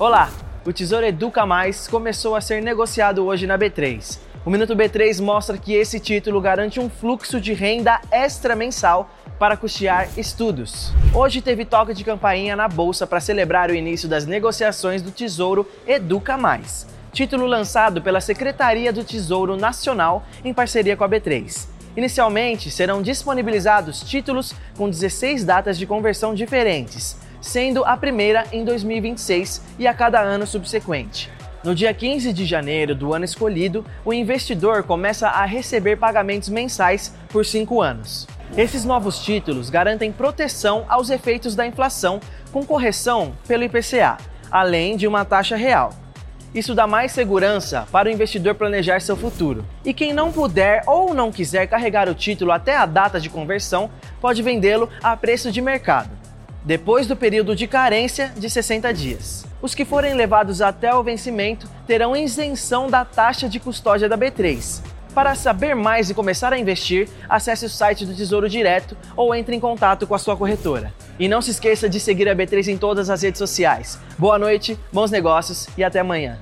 Olá! O Tesouro Educa Mais começou a ser negociado hoje na B3. O Minuto B3 mostra que esse título garante um fluxo de renda extra mensal para custear estudos. Hoje teve toque de campainha na bolsa para celebrar o início das negociações do Tesouro Educa Mais, título lançado pela Secretaria do Tesouro Nacional em parceria com a B3. Inicialmente serão disponibilizados títulos com 16 datas de conversão diferentes, sendo a primeira em 2026 e a cada ano subsequente. No dia 15 de janeiro do ano escolhido, o investidor começa a receber pagamentos mensais por cinco anos. Esses novos títulos garantem proteção aos efeitos da inflação com correção pelo IPCA, além de uma taxa real. Isso dá mais segurança para o investidor planejar seu futuro. E quem não puder ou não quiser carregar o título até a data de conversão, pode vendê-lo a preço de mercado, depois do período de carência de 60 dias. Os que forem levados até o vencimento terão isenção da taxa de custódia da B3. Para saber mais e começar a investir, acesse o site do Tesouro Direto ou entre em contato com a sua corretora. E não se esqueça de seguir a B3 em todas as redes sociais. Boa noite, bons negócios e até amanhã.